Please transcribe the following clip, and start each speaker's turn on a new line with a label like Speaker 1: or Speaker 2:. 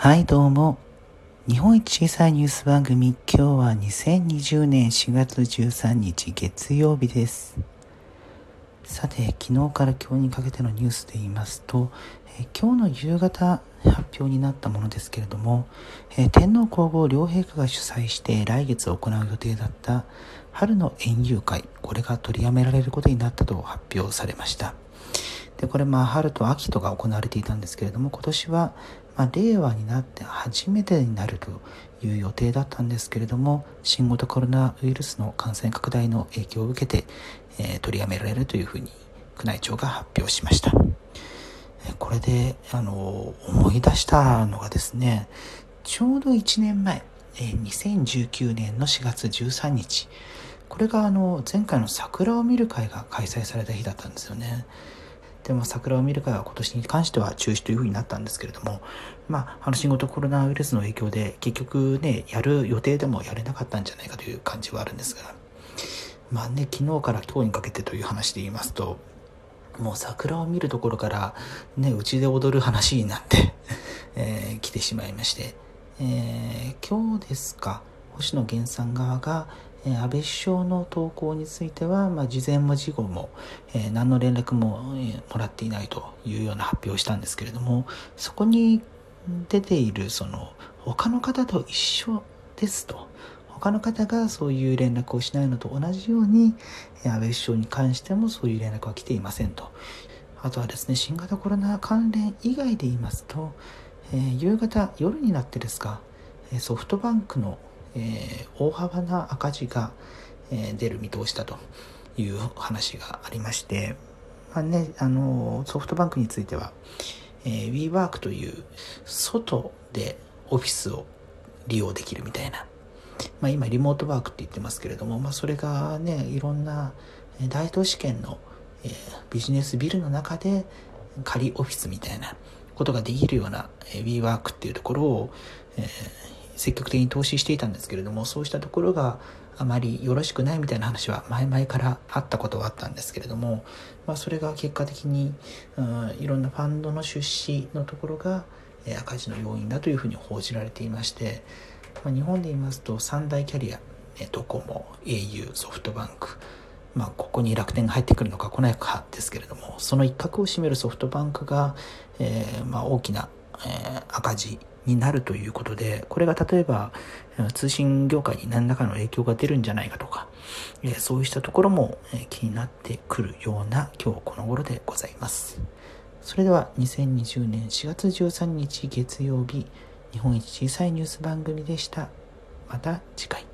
Speaker 1: はい、どうも。日本一小さいニュース番組、今日は2020年4月13日月曜日です。さて、昨日から今日にかけてのニュースで言いますと、え今日の夕方発表になったものですけれども、え天皇皇后両陛下が主催して来月行う予定だった春の園遊会、これが取りやめられることになったと発表されました。で、これまあ春と秋とが行われていたんですけれども、今年はまあ令和になって初めてになるという予定だったんですけれども、新型コロナウイルスの感染拡大の影響を受けて、えー取りやめられるというふうに宮内庁が発表しました。これで、あの、思い出したのがですね、ちょうど1年前、えー2019年の4月13日、これがあの、前回の桜を見る会が開催された日だったんですよね。でも桜を見る会は今年に関しては中止というふうになったんですけれども、まあ、あの新型コロナウイルスの影響で結局ね、やる予定でもやれなかったんじゃないかという感じはあるんですが、まあね、昨日から今日にかけてという話で言いますと、もう桜を見るところから、ね、うちで踊る話になって、えー来てしまいまして、えー今日ですか、星野源さん側が、安倍首相の投稿については、まあ、事前も事後も、え何の連絡も、えもらっていないというような発表をしたんですけれども、そこに出ている、その、他の方と一緒ですと。他の方がそういう連絡をしないのと同じように、安倍首相に関してもそういう連絡は来ていませんと。あとはですね、新型コロナ関連以外で言いますと、えー夕方、夜になってですか、ソフトバンクの、えー大幅な赤字が、えー出る見通しだという話がありまして、まあね、あのソフトバンクについては、えー、WeWork という外でオフィスを利用できるみたいな、まあ、今リモートワークって言ってますけれども、まあ、それがねいろんな大都市圏の、えービジネスビルの中で仮オフィスみたいなことができるような、えー WeWork っていうところを、えー積極的に投資していたんですけれどもそうしたところがあまりよろしくないみたいな話は前々からあったことはあったんですけれども、まあ、それが結果的に、うん、いろんなファンドの出資のところが赤字の要因だというふうに報じられていまして、まあ、日本で言いますと三大キャリア、ドコモ au ソフトバンクまあ、ここに楽天が入ってくるのか来ないかですけれどもその一角を占めるソフトバンクが、えーまあ、大きな、え赤字になるということでこれが例えば通信業界に何らかの影響が出るんじゃないかとか、えそうしたところも、え気になってくるような今日この頃でございます。それでは2020年4月13日月曜日日本一小さいニュース番組でした。また次回。